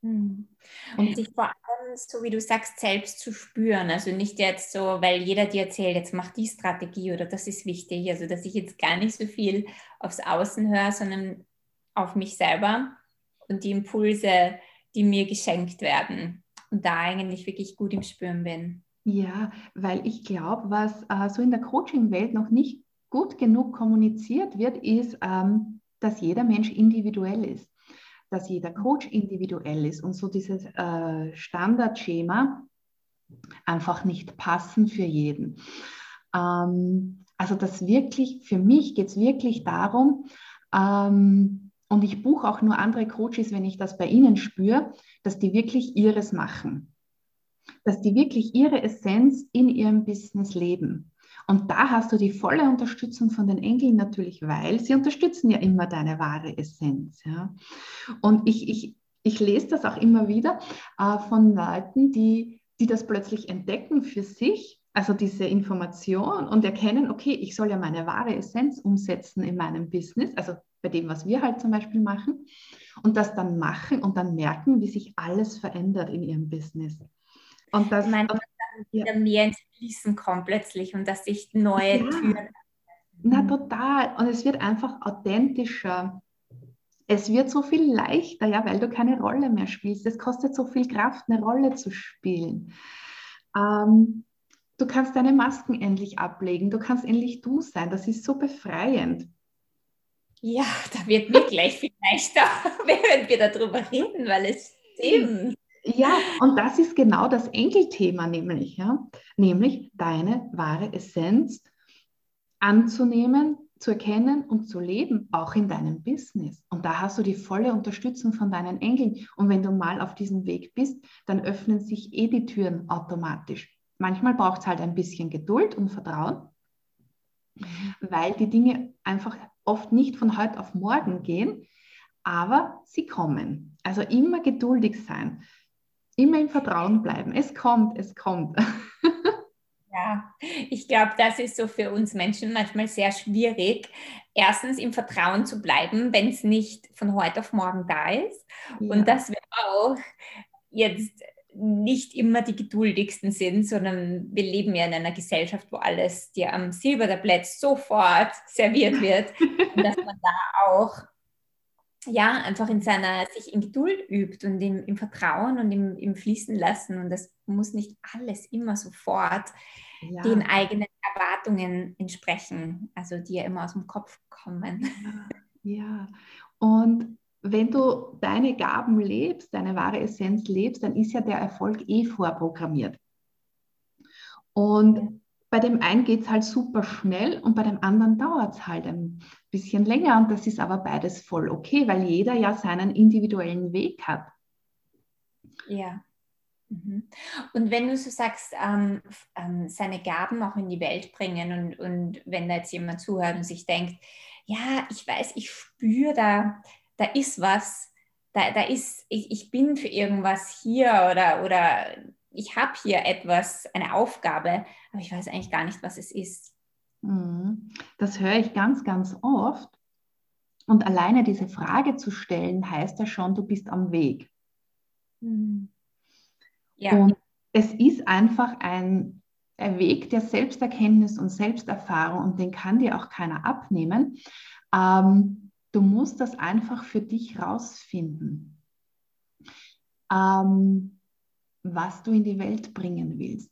Mhm. Und sich vor allem, so wie du sagst, selbst zu spüren. Also nicht jetzt so, weil jeder dir erzählt, jetzt mach die Strategie oder das ist wichtig. Also dass ich jetzt gar nicht so viel aufs Außen höre, sondern auf mich selber und die Impulse, die mir geschenkt werden und da eigentlich wirklich gut im Spüren bin. Ja, weil ich glaube, was äh, so in der Coaching-Welt noch nicht gut genug kommuniziert wird, ist, ähm, dass jeder Mensch individuell ist, dass jeder Coach individuell ist und so dieses äh, Standardschema einfach nicht passen für jeden. Ähm, also das wirklich, für mich geht es wirklich darum, ähm, und ich buche auch nur andere Coaches, wenn ich das bei ihnen spüre, dass die wirklich ihres machen. Dass die wirklich ihre Essenz in ihrem Business leben. Und da hast du die volle Unterstützung von den Engeln natürlich, weil sie unterstützen ja immer deine wahre Essenz. Ja. Und ich, ich, ich lese das auch immer wieder äh, von Leuten, die, die das plötzlich entdecken für sich, also diese Information und erkennen, okay, ich soll ja meine wahre Essenz umsetzen in meinem Business, also bei dem, was wir halt zum Beispiel machen, und das dann machen und dann merken, wie sich alles verändert in ihrem Business. Und das, ich meine, dass dann wieder ja. mehr ins Fließen kommt plötzlich und dass sich neue ja. Türen. Na, total. Und es wird einfach authentischer. Es wird so viel leichter, ja, weil du keine Rolle mehr spielst. Es kostet so viel Kraft, eine Rolle zu spielen. Ähm, du kannst deine Masken endlich ablegen. Du kannst endlich du sein. Das ist so befreiend. Ja, da wird mir gleich viel leichter, [LAUGHS] während wir darüber reden, weil es stimmt. Ja, und das ist genau das Enkelthema nämlich, ja, nämlich deine wahre Essenz anzunehmen, zu erkennen und zu leben, auch in deinem Business. Und da hast du die volle Unterstützung von deinen Engeln. Und wenn du mal auf diesem Weg bist, dann öffnen sich eh die Türen automatisch. Manchmal braucht es halt ein bisschen Geduld und Vertrauen, weil die Dinge einfach oft nicht von heute auf morgen gehen, aber sie kommen. Also immer geduldig sein, immer im Vertrauen bleiben. Es kommt, es kommt. [LAUGHS] Ja, ich glaube, das ist so für uns Menschen manchmal sehr schwierig. Erstens im Vertrauen zu bleiben, wenn es nicht von heute auf morgen da ist. Ja. Und dass wir auch jetzt nicht immer die geduldigsten sind, sondern wir leben ja in einer Gesellschaft, wo alles dir am Silbertablett sofort [LAUGHS] serviert wird. und dass man da auch ja, einfach in seiner, sich in Geduld übt und im, im Vertrauen und im, im Fließen lassen. Und das muss nicht alles immer sofort ja. den eigenen Erwartungen entsprechen, also die ja immer aus dem Kopf kommen. Ja, und wenn du deine Gaben lebst, deine wahre Essenz lebst, dann ist ja der Erfolg eh vorprogrammiert. Und bei dem einen geht es halt super schnell und bei dem anderen dauert es halt ein bisschen länger. Und das ist aber beides voll okay, weil jeder ja seinen individuellen Weg hat. Ja. Mhm. Und wenn du so sagst, ähm, ähm, seine Gaben auch in die Welt bringen und, und wenn da jetzt jemand zuhört und sich denkt, ja, ich weiß, ich spüre da, da ist was, da, da ist, ich, ich bin für irgendwas hier oder, oder ich habe hier etwas, eine Aufgabe, aber ich weiß eigentlich gar nicht, was es ist. Mhm. Das höre ich ganz, ganz oft. Und alleine diese Frage zu stellen, heißt ja schon, du bist am Weg. Mhm. Ja. Und es ist einfach ein, ein Weg der Selbsterkenntnis und Selbsterfahrung und den kann dir auch keiner abnehmen. Ähm, du musst das einfach für dich rausfinden. Ähm, was du in die Welt bringen willst.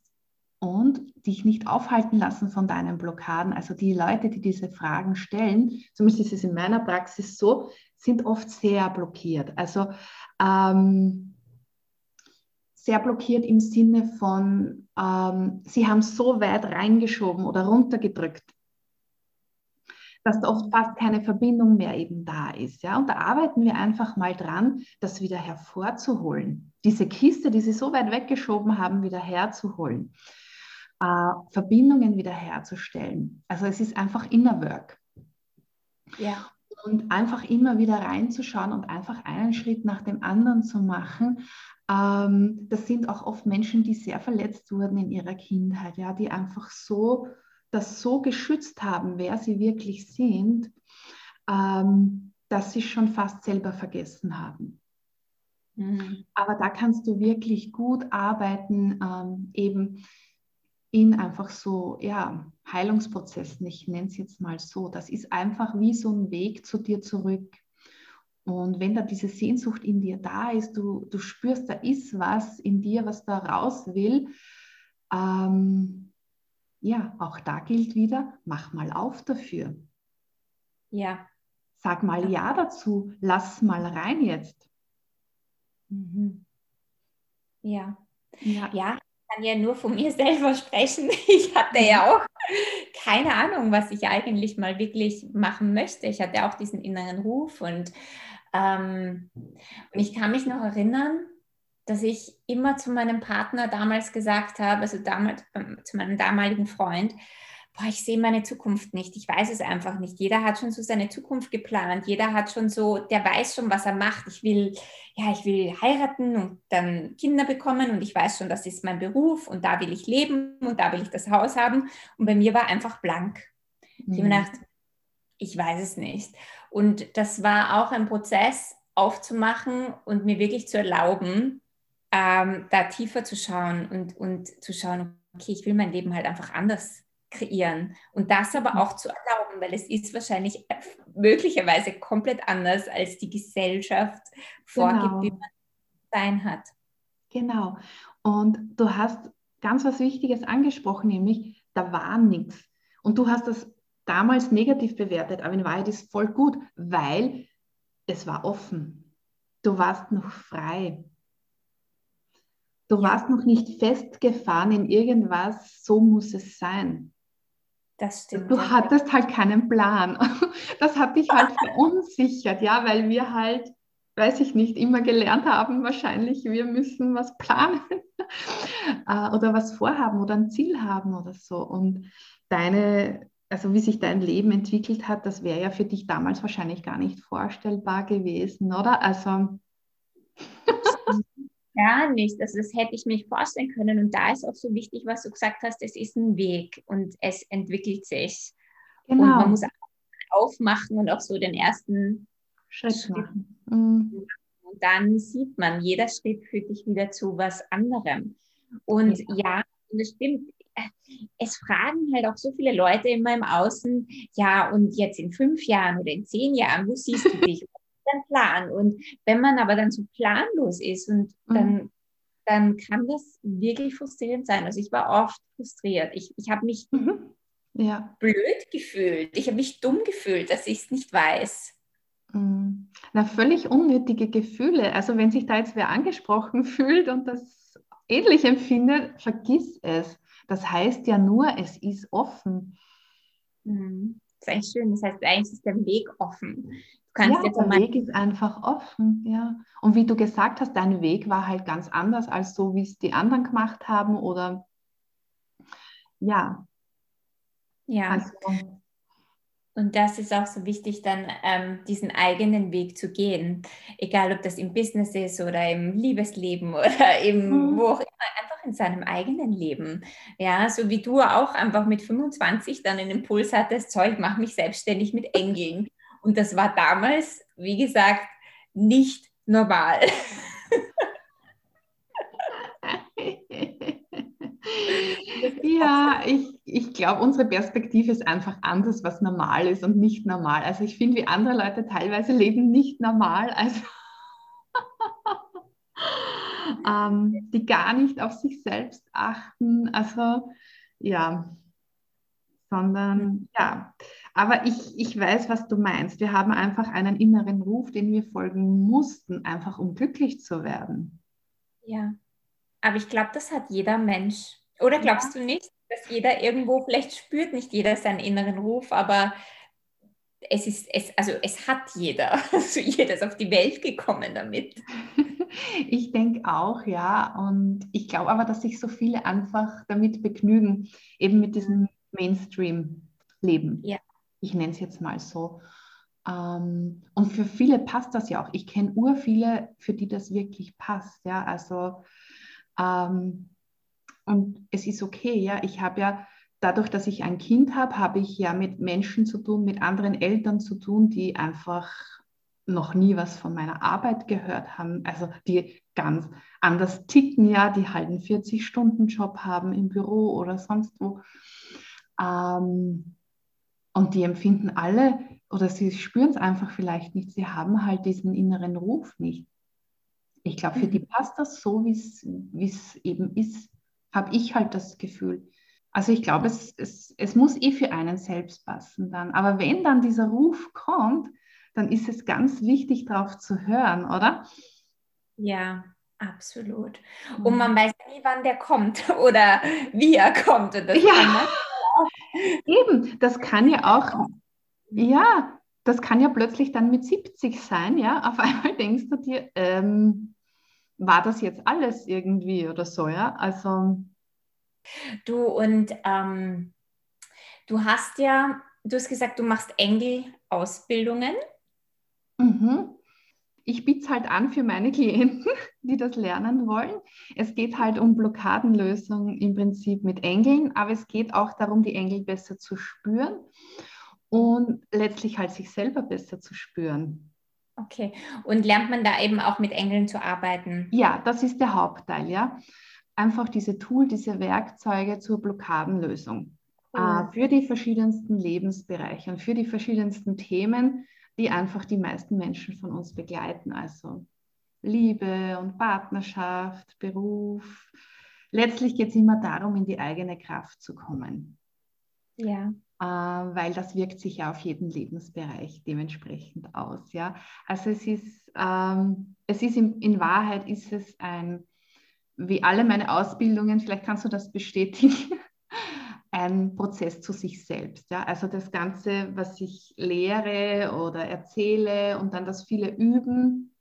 Und dich nicht aufhalten lassen von deinen Blockaden. Also die Leute, die diese Fragen stellen, zumindest ist es in meiner Praxis so, sind oft sehr blockiert. Also ähm, sehr blockiert im Sinne von, ähm, sie haben so weit reingeschoben oder runtergedrückt, dass da oft fast keine Verbindung mehr eben da ist. Ja? Und da arbeiten wir einfach mal dran, das wieder hervorzuholen. Diese Kiste, die sie so weit weggeschoben haben, wieder herzuholen. Äh, Verbindungen wieder herzustellen. Also es ist einfach Inner Work. Ja. Und einfach immer wieder reinzuschauen und einfach einen Schritt nach dem anderen zu machen. Ähm, das sind auch oft Menschen, die sehr verletzt wurden in ihrer Kindheit, ja, die einfach so das so geschützt haben, wer sie wirklich sind, ähm, dass sie schon fast selber vergessen haben. Mhm. Aber da kannst du wirklich gut arbeiten, ähm, eben in einfach so, ja, Heilungsprozessen, ich nenne es jetzt mal so. Das ist einfach wie so ein Weg zu dir zurück. Und wenn da diese Sehnsucht in dir da ist, du, du spürst, da ist was in dir, was da raus will, ähm, ja, auch da gilt wieder, mach mal auf dafür. Ja. Sag mal ja dazu, lass mal rein jetzt. Mhm. Ja. ja. Ja, ich kann ja nur von mir [LAUGHS] selber sprechen. Ich hatte ja mhm. auch keine Ahnung, was ich eigentlich mal wirklich machen möchte. Ich hatte auch diesen inneren Ruf und, ähm, und ich kann mich noch erinnern, dass ich immer zu meinem Partner damals gesagt habe, also damals ähm, zu meinem damaligen Freund, boah, ich sehe meine Zukunft nicht, ich weiß es einfach nicht. Jeder hat schon so seine Zukunft geplant, jeder hat schon so, der weiß schon, was er macht. Ich will, ja, ich will heiraten und dann Kinder bekommen und ich weiß schon, das ist mein Beruf und da will ich leben und da will ich das Haus haben. Und bei mir war einfach blank. Mhm. Ich habe mir gedacht, ich weiß es nicht. Und das war auch ein Prozess, aufzumachen und mir wirklich zu erlauben, ähm, da tiefer zu schauen und, und zu schauen, okay, ich will mein Leben halt einfach anders kreieren und das aber auch zu erlauben, weil es ist wahrscheinlich möglicherweise komplett anders, als die Gesellschaft vorgibt, genau. wie man sein hat. Genau. Und du hast ganz was Wichtiges angesprochen, nämlich da war nichts. Und du hast das damals negativ bewertet, aber in Wahrheit ist voll gut, weil es war offen. Du warst noch frei. Du warst noch nicht festgefahren in irgendwas, so muss es sein. Das stimmt. Du ja. hattest halt keinen Plan. [LAUGHS] Das hat dich halt verunsichert, ja, weil wir halt, weiß ich nicht, immer gelernt haben, wahrscheinlich, wir müssen was planen [LAUGHS] äh, oder was vorhaben oder ein Ziel haben oder so. Und deine, also wie sich dein Leben entwickelt hat, das wäre ja für dich damals wahrscheinlich gar nicht vorstellbar gewesen, oder? Also. [LAUGHS] Gar nicht. Also das hätte ich mir nicht vorstellen können. Und da ist auch so wichtig, was du gesagt hast, es ist ein Weg und es entwickelt sich. Genau. Und man muss aufmachen und auch so den ersten Schritt, Schritt machen. Mhm. Und dann sieht man, jeder Schritt führt dich wieder zu was anderem. Und ja, ja das stimmt es fragen halt auch so viele Leute immer im Außen, ja, und jetzt in fünf Jahren oder in zehn Jahren, wo siehst du dich? Dein Plan? Und wenn man aber dann so planlos ist und mhm. dann, dann kann das wirklich frustrierend sein. Also ich war oft frustriert. Ich, ich habe mich mhm. ja. blöd gefühlt. Ich habe mich dumm gefühlt, dass ich es nicht weiß. Mhm. Na, völlig unnötige Gefühle. Also wenn sich da jetzt wer angesprochen [LAUGHS] fühlt und das ähnlich empfindet, vergiss es. Das heißt ja nur, es ist offen. Mhm. Das ist eigentlich schön. Das heißt, eigentlich ist der Weg offen. Du kannst ja, der Weg ist einfach offen, ja. Und wie du gesagt hast, dein Weg war halt ganz anders als so, wie es die anderen gemacht haben oder ja. Ja. Also, und das ist auch so wichtig, dann ähm, diesen eigenen Weg zu gehen. Egal, ob das im Business ist oder im Liebesleben [LAUGHS] oder eben mhm. wo auch immer, einfach in seinem eigenen Leben. Ja, so wie du auch einfach mit 25 dann einen Impuls hattest, so, ich mache mich selbstständig mit Engeln. [LAUGHS] Und das war damals, wie gesagt, nicht normal. [LAUGHS] [LAUGHS] ja, ich, ich glaube, unsere Perspektive ist einfach anders, was normal ist und nicht normal. Also ich finde, wie andere Leute teilweise leben, nicht normal. Also ähm, die gar nicht auf sich selbst achten. Also ja, sondern ja. Aber ich, ich weiß, was du meinst. Wir haben einfach einen inneren Ruf, den wir folgen mussten, einfach um glücklich zu werden. Ja, aber ich glaube, das hat jeder Mensch. Oder glaubst ja. du nicht, dass jeder irgendwo, vielleicht spürt nicht jeder seinen inneren Ruf, aber es ist, es, also es hat jeder. [LAUGHS] Also jeder ist auf die Welt gekommen damit. [LAUGHS] Ich denke auch, ja. Und ich glaube aber, dass sich so viele einfach damit begnügen, eben mit diesem Mainstream-Leben. Ja. Ich nenne es jetzt mal so. Ähm, und für viele passt das ja auch. Ich kenne ur viele, für die das wirklich passt. Ja, also ähm, und es ist okay, ja. Ich habe ja dadurch, dass ich ein Kind habe, habe ich ja mit Menschen zu tun, mit anderen Eltern zu tun, die einfach noch nie was von meiner Arbeit gehört haben, also die ganz anders ticken, ja, die halt einen 40-Stunden-Job haben im Büro oder sonst wo. Ähm, und die empfinden alle, oder sie spüren es einfach vielleicht nicht, sie haben halt diesen inneren Ruf nicht. Ich glaube, für die mhm. passt das so, wie es eben ist, habe ich halt das Gefühl. Also ich glaube, es, es, es muss eh für einen selbst passen dann. Aber wenn dann dieser Ruf kommt, dann ist es ganz wichtig, darauf zu hören, oder? Ja, absolut. Und man weiß nie, wann der kommt [LAUGHS] oder wie er kommt. Und das ja, [LAUGHS] eben, das kann ja auch, ja, das kann ja plötzlich dann mit 70 sein, ja. Auf [LAUGHS] einmal denkst du dir, ähm, war das jetzt alles irgendwie oder so, ja? Also. Du und ähm, du hast ja, du hast gesagt, du machst Engel-Ausbildungen. Mhm. Ich biete es halt an für meine Klienten, [LAUGHS] die das lernen wollen. Es geht halt um Blockadenlösung im Prinzip mit Engeln, aber es geht auch darum, die Engel besser zu spüren und letztlich halt sich selber besser zu spüren. Okay, und lernt man da eben auch mit Engeln zu arbeiten? Ja, das ist der Hauptteil, ja. Einfach diese Tool, diese Werkzeuge zur Blockadenlösung cool. äh, für die verschiedensten Lebensbereiche und für die verschiedensten Themen, die einfach die meisten Menschen von uns begleiten. Also Liebe und Partnerschaft, Beruf. Letztlich geht es immer darum, in die eigene Kraft zu kommen. Ja. äh, weil das wirkt sich ja auf jeden Lebensbereich dementsprechend aus. Ja? Also es ist, ähm, es ist in, in Wahrheit ist es ein, wie alle meine Ausbildungen, vielleicht kannst du das bestätigen, ein Prozess zu sich selbst. Ja? Also das Ganze, was ich lehre oder erzähle und dann das viele Üben,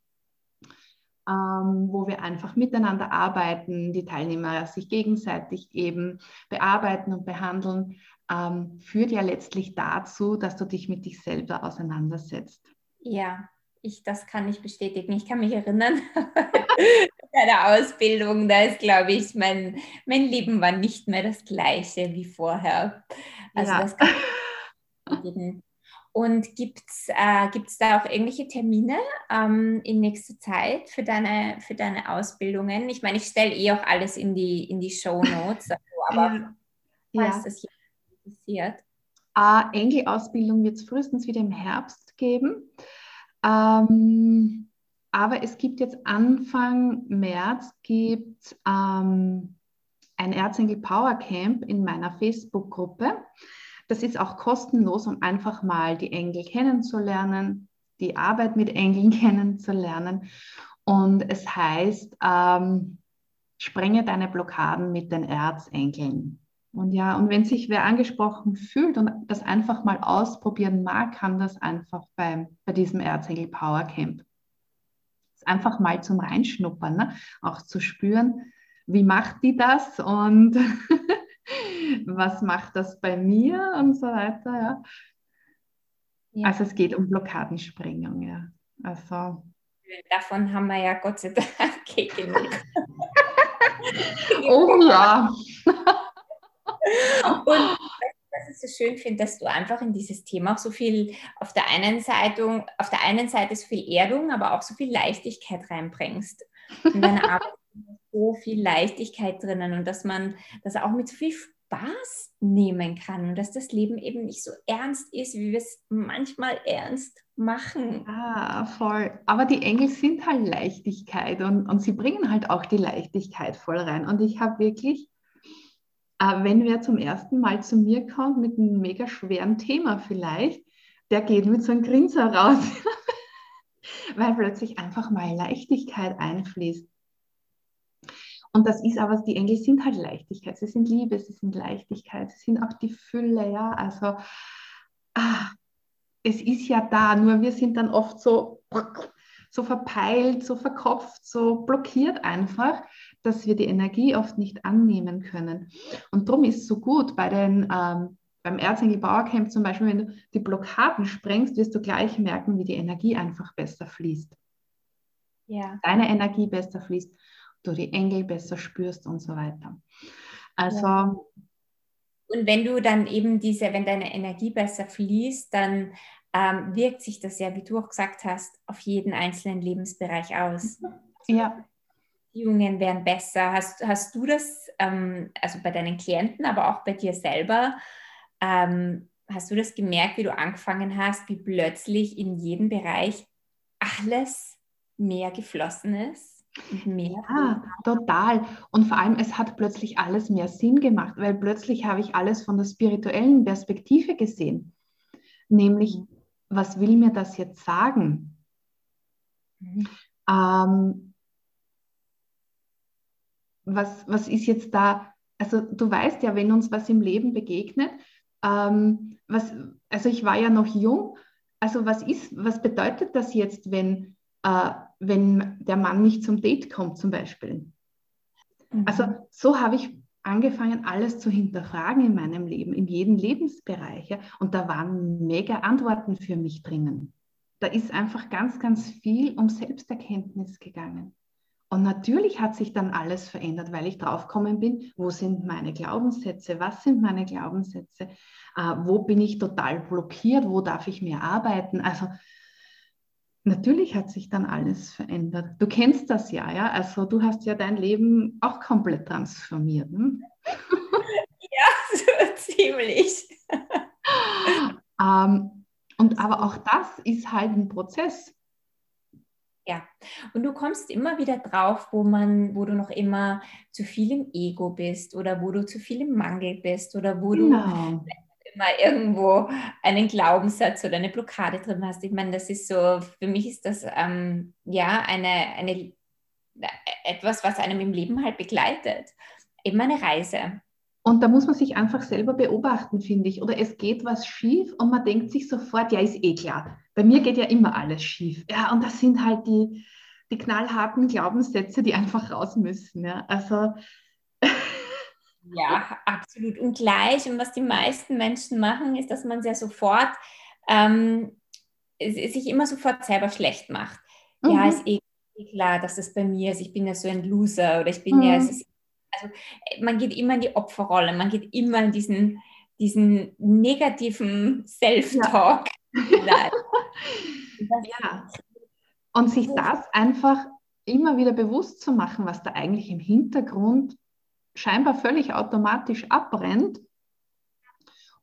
ähm, wo wir einfach miteinander arbeiten, die Teilnehmer sich gegenseitig eben bearbeiten und behandeln, ähm, führt ja letztlich dazu, dass du dich mit dich selber auseinandersetzt. Ja, ich, das kann ich bestätigen. Ich kann mich erinnern, [LAUGHS] [LAUGHS] deiner Ausbildung, da ist, glaube ich, mein, mein Leben war nicht mehr das gleiche wie vorher. Also ja. das kann Und gibt es äh, da auch irgendwelche Termine ähm, in nächster Zeit für deine, für deine Ausbildungen? Ich meine, ich stelle eh auch alles in die, in die Show Notes, [LAUGHS] also, aber falls ja. das interessiert. Äh, Engel-Ausbildung wird es frühestens wieder im Herbst geben. Ähm, aber es gibt jetzt Anfang März gibt ähm, ein Erzengel Power Camp in meiner Facebook-Gruppe. Das ist auch kostenlos, um einfach mal die Engel kennenzulernen, die Arbeit mit Engeln [LAUGHS] kennenzulernen. Und es heißt, ähm, sprenge deine Blockaden mit den Erzengeln. Und ja, und wenn sich wer angesprochen fühlt und das einfach mal ausprobieren mag, kann das einfach bei, bei diesem Erzengel Power Camp einfach mal zum Reinschnuppern, ne? auch zu spüren, wie macht die das und [LAUGHS] was macht das bei mir und so weiter. Ja. ja. Also es geht um Blockadensprengung, ja. Also davon haben wir ja Gott sei Dank [LAUGHS] genug. [LAUGHS] oh ja. und so schön finde, dass du einfach in dieses Thema auch so viel auf der einen Seite, auf der einen Seite so viel Erdung, aber auch so viel Leichtigkeit reinbringst. In deiner [LAUGHS] Arbeit so viel Leichtigkeit drinnen und dass man das auch mit so viel Spaß nehmen kann und dass das Leben eben nicht so ernst ist, wie wir es manchmal ernst machen. Ah, voll. Aber die Engel sind halt Leichtigkeit und, und sie bringen halt auch die Leichtigkeit voll rein. Und ich habe wirklich wenn wer zum ersten Mal zu mir kommt mit einem mega schweren Thema vielleicht, der geht mit so einem Grinser raus, [LAUGHS] weil plötzlich einfach mal Leichtigkeit einfließt. Und das ist aber, die Engel sind halt Leichtigkeit, sie sind Liebe, sie sind Leichtigkeit, sie sind auch die Fülle, ja, also ah, es ist ja da, nur wir sind dann oft so, so verpeilt, so verkopft, so blockiert einfach, dass wir die Energie oft nicht annehmen können. Und darum ist es so gut bei den, ähm, beim Erzengel Bauercamp zum Beispiel, wenn du die Blockaden sprengst, wirst du gleich merken, wie die Energie einfach besser fließt. Ja. Deine Energie besser fließt, du die Engel besser spürst und so weiter. Also. Ja. Und wenn du dann eben diese, wenn deine Energie besser fließt, dann ähm, wirkt sich das ja, wie du auch gesagt hast, auf jeden einzelnen Lebensbereich aus. Ja. Beziehungen werden besser. Hast, hast du das, ähm, also bei deinen Klienten, aber auch bei dir selber, ähm, hast du das gemerkt, wie du angefangen hast, wie plötzlich in jedem Bereich alles mehr geflossen ist? Mehr ja, total. Und vor allem, es hat plötzlich alles mehr Sinn gemacht, weil plötzlich habe ich alles von der spirituellen Perspektive gesehen. Nämlich, mhm. was will mir das jetzt sagen? Mhm. Ähm, was, was ist jetzt da, also du weißt ja, wenn uns was im Leben begegnet, ähm, was, also ich war ja noch jung, also was ist, was bedeutet das jetzt, wenn, äh, wenn der Mann nicht zum Date kommt zum Beispiel? Mhm. Also so habe ich angefangen, alles zu hinterfragen in meinem Leben, in jedem Lebensbereich. Ja? Und da waren mega Antworten für mich drinnen. Da ist einfach ganz, ganz viel um Selbsterkenntnis gegangen. Und natürlich hat sich dann alles verändert, weil ich draufgekommen bin, wo sind meine Glaubenssätze, was sind meine Glaubenssätze, äh, wo bin ich total blockiert, wo darf ich mehr arbeiten. Also natürlich hat sich dann alles verändert. Du kennst das ja, ja? Also du hast ja dein Leben auch komplett transformiert. Hm? [LAUGHS] Ja, so ziemlich. ähm, und aber auch das ist halt ein Prozess. Ja, und du kommst immer wieder drauf, wo man, wo du noch immer zu viel im Ego bist oder wo du zu viel im Mangel bist oder wo genau. du immer irgendwo einen Glaubenssatz oder eine Blockade drin hast. Ich meine, das ist so, für mich ist das ähm, ja eine, eine, etwas, was einem im Leben halt begleitet. Eben eine Reise. Und da muss man sich einfach selber beobachten, finde ich. Oder es geht was schief und man denkt sich sofort, ja, ist eh klar. Bei mir geht ja immer alles schief. Ja, und das sind halt die, die knallharten Glaubenssätze, die einfach raus müssen. Ja. Also ja, absolut. Und gleich, und was die meisten Menschen machen, ist, dass man ja sofort ähm, sich immer sofort selber schlecht macht. Mhm. Ja, ist eh klar, dass es bei mir ist, ich bin ja so ein Loser oder ich bin mhm. ja, ist, also man geht immer in die Opferrolle, man geht immer in diesen, diesen negativen Self-Talk. Ja. [LAUGHS] ja. Und sich das einfach immer wieder bewusst zu machen, was da eigentlich im Hintergrund scheinbar völlig automatisch abbrennt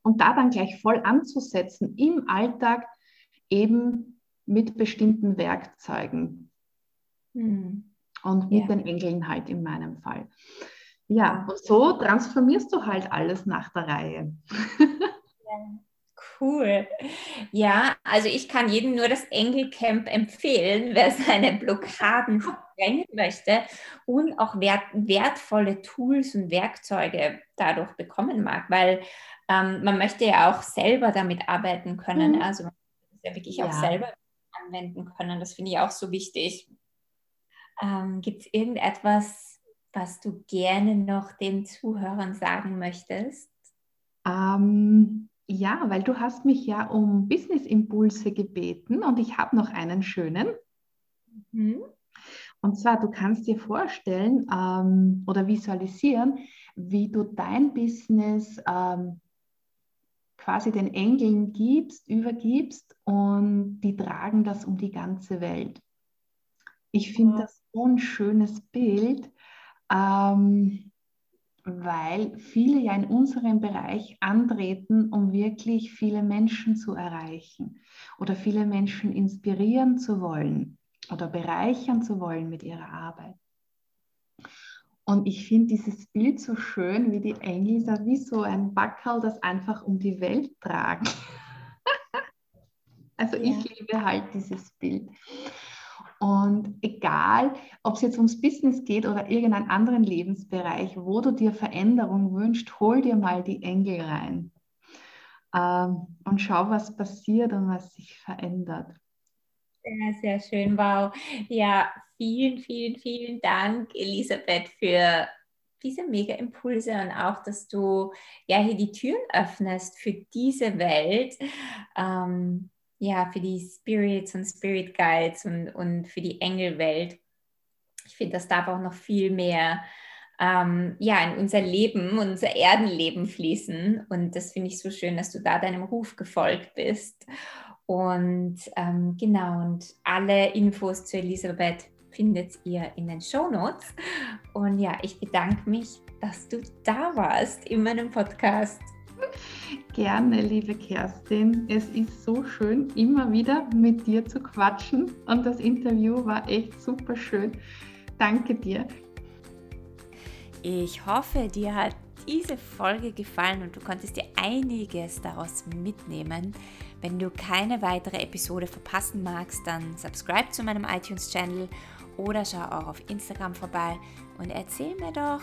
und da dann gleich voll anzusetzen im Alltag eben mit bestimmten Werkzeugen hm. und mit ja. den Engeln halt in meinem Fall. Ja, und so transformierst du halt alles nach der Reihe. Cool. Ja, also ich kann jedem nur das Engelcamp empfehlen, [LAUGHS] wer seine Blockaden sprengen möchte und auch wert, wertvolle Tools und Werkzeuge dadurch bekommen mag, weil ähm, man möchte ja auch selber damit arbeiten können. Mhm. Also man muss ja wirklich ja. auch selber anwenden können. Das finde ich auch so wichtig. Ähm, Gibt es irgendetwas, was du gerne noch den Zuhörern sagen möchtest? Ähm, ja, weil du hast mich ja um Business-Impulse gebeten und ich habe noch einen schönen. Mhm. Und zwar, du kannst dir vorstellen ähm, oder visualisieren, wie du dein Business ähm, quasi den Engeln gibst, übergibst und die tragen das um die ganze Welt. Ich finde das so ein schönes Bild. Ähm, weil viele ja in unserem Bereich antreten, um wirklich viele Menschen zu erreichen oder viele Menschen inspirieren zu wollen oder bereichern zu wollen mit ihrer Arbeit. Und ich finde dieses Bild so schön, wie die Engel da wie so ein Backerl, das einfach um die Welt tragen. [LAUGHS] also ja. ich liebe halt dieses Bild. Und egal, ob es jetzt ums Business geht oder irgendeinen anderen Lebensbereich, wo du dir Veränderung wünschst, hol dir mal die Engel rein ähm, und schau, was passiert und was sich verändert. Sehr, sehr schön. Wow. Ja, vielen, vielen, vielen Dank, Elisabeth, für diese mega Impulse und auch, dass du ja hier die Türen öffnest für diese Welt. Ähm, ja, für die Spirits und Spirit Guides und, und für die Engelwelt. Ich finde, das darf auch noch viel mehr ähm, ja, in unser Leben, unser Erdenleben fließen. Und das finde ich so schön, dass du da deinem Ruf gefolgt bist. Und ähm, genau, und alle Infos zu Elisabeth findet ihr in den Show Notes. Und ja, ich bedanke mich, dass du da warst in meinem Podcast. [LAUGHS] Gerne, liebe Kerstin. Es ist so schön, immer wieder mit dir zu quatschen und das Interview war echt super schön. Danke dir. Ich hoffe, dir hat diese Folge gefallen und du konntest dir einiges daraus mitnehmen. Wenn du keine weitere Episode verpassen magst, dann subscribe zu meinem iTunes-Channel oder schau auch auf Instagram vorbei und erzähl mir doch,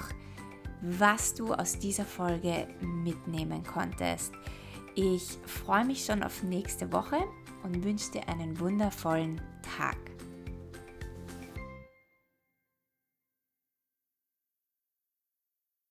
was du aus dieser Folge mitnehmen konntest. Ich freue mich schon auf nächste Woche und wünsche dir einen wundervollen Tag.